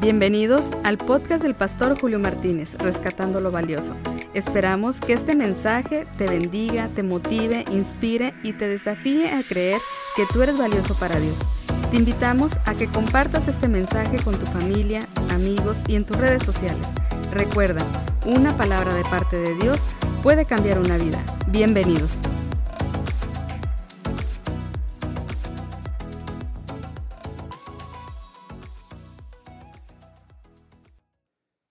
Bienvenidos al podcast del pastor Julio Martínez, Rescatando lo Valioso. Esperamos que este mensaje te bendiga, te motive, inspire y te desafíe a creer que tú eres valioso para Dios. Te invitamos a que compartas este mensaje con tu familia, amigos y en tus redes sociales. Recuerda, una palabra de parte de Dios puede cambiar una vida. Bienvenidos.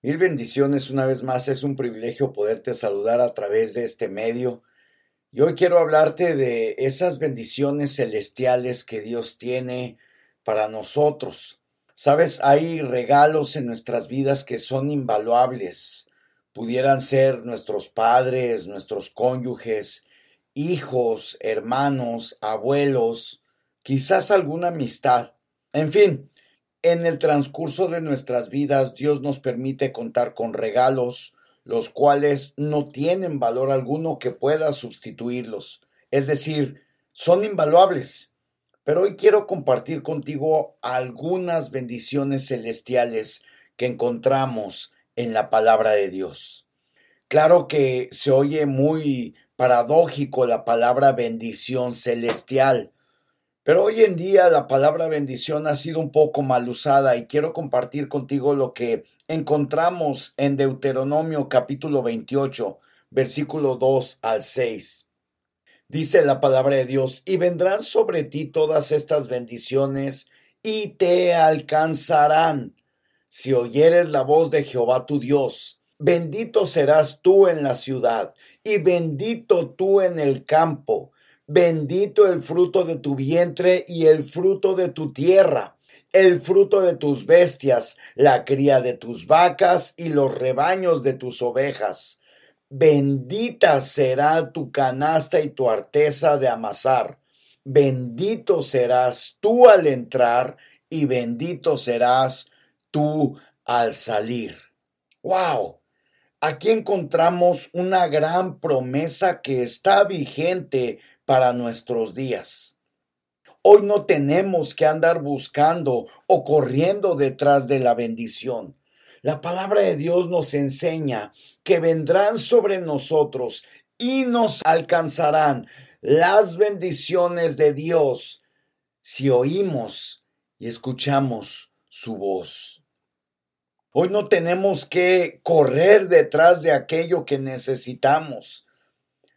Mil bendiciones una vez más, es un privilegio poderte saludar a través de este medio. Y hoy quiero hablarte de esas bendiciones celestiales que Dios tiene para nosotros. Sabes, hay regalos en nuestras vidas que son invaluables. Pudieran ser nuestros padres, nuestros cónyuges, hijos, hermanos, abuelos, quizás alguna amistad. En fin, en el transcurso de nuestras vidas, Dios nos permite contar con regalos, los cuales no tienen valor alguno que pueda sustituirlos. Es decir, son invaluables. Pero hoy quiero compartir contigo algunas bendiciones celestiales que encontramos en la palabra de Dios. Claro que se oye muy paradójico la palabra bendición celestial, pero hoy en día la palabra bendición ha sido un poco mal usada y quiero compartir contigo lo que encontramos en Deuteronomio capítulo 28, versículo 2 al 6. Dice la palabra de Dios, y vendrán sobre ti todas estas bendiciones y te alcanzarán si oyeres la voz de Jehová tu Dios. Bendito serás tú en la ciudad y bendito tú en el campo Bendito el fruto de tu vientre y el fruto de tu tierra, el fruto de tus bestias, la cría de tus vacas y los rebaños de tus ovejas. Bendita será tu canasta y tu arteza de amasar. Bendito serás tú al entrar y bendito serás tú al salir. ¡Wow! Aquí encontramos una gran promesa que está vigente para nuestros días. Hoy no tenemos que andar buscando o corriendo detrás de la bendición. La palabra de Dios nos enseña que vendrán sobre nosotros y nos alcanzarán las bendiciones de Dios si oímos y escuchamos su voz. Hoy no tenemos que correr detrás de aquello que necesitamos.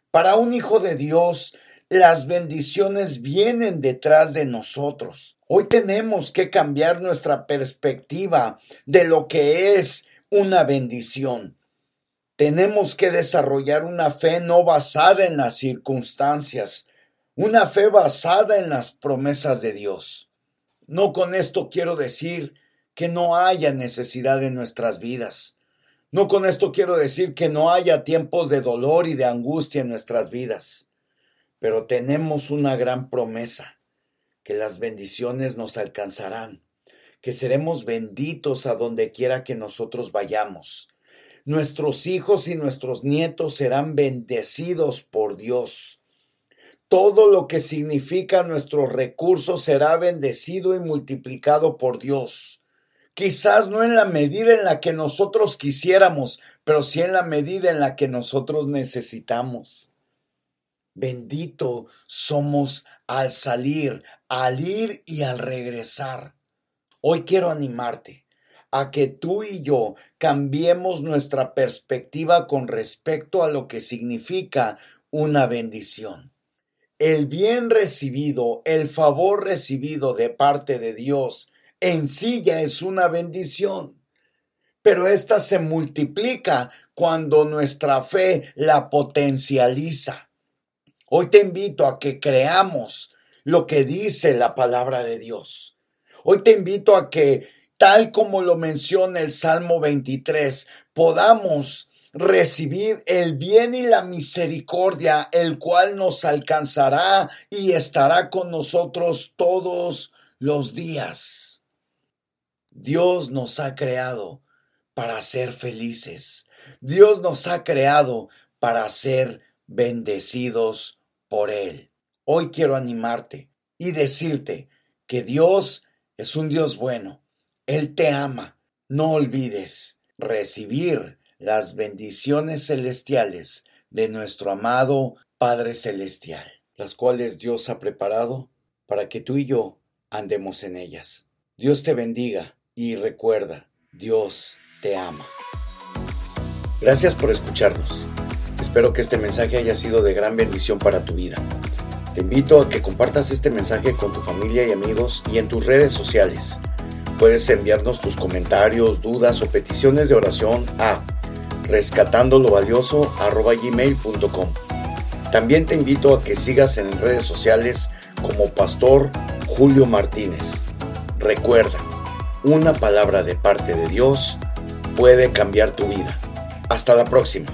Para un hijo de Dios, las bendiciones vienen detrás de nosotros. Hoy tenemos que cambiar nuestra perspectiva de lo que es una bendición. Tenemos que desarrollar una fe no basada en las circunstancias, una fe basada en las promesas de Dios. No con esto quiero decir que no haya necesidad en nuestras vidas. No con esto quiero decir que no haya tiempos de dolor y de angustia en nuestras vidas. Pero tenemos una gran promesa, que las bendiciones nos alcanzarán, que seremos benditos a donde quiera que nosotros vayamos. Nuestros hijos y nuestros nietos serán bendecidos por Dios. Todo lo que significa nuestros recursos será bendecido y multiplicado por Dios. Quizás no en la medida en la que nosotros quisiéramos, pero sí en la medida en la que nosotros necesitamos. Bendito somos al salir, al ir y al regresar. Hoy quiero animarte a que tú y yo cambiemos nuestra perspectiva con respecto a lo que significa una bendición. El bien recibido, el favor recibido de parte de Dios en sí ya es una bendición, pero ésta se multiplica cuando nuestra fe la potencializa. Hoy te invito a que creamos lo que dice la palabra de Dios. Hoy te invito a que, tal como lo menciona el Salmo 23, podamos recibir el bien y la misericordia, el cual nos alcanzará y estará con nosotros todos los días. Dios nos ha creado para ser felices. Dios nos ha creado para ser bendecidos por Él. Hoy quiero animarte y decirte que Dios es un Dios bueno. Él te ama. no olvides recibir las bendiciones celestiales de nuestro amado Padre Celestial, las cuales Dios ha preparado para que tú y yo andemos en ellas. Dios te bendiga y recuerda, Dios te ama. Gracias por escucharnos. Espero que este mensaje haya sido de gran bendición para tu vida. Te invito a que compartas este mensaje con tu familia y amigos y en tus redes sociales. Puedes enviarnos tus comentarios, dudas o peticiones de oración a rescatandolovalioso.gmail.com También te invito a que sigas en redes sociales como Pastor Julio Martínez. Recuerda, una palabra de parte de Dios puede cambiar tu vida. Hasta la próxima.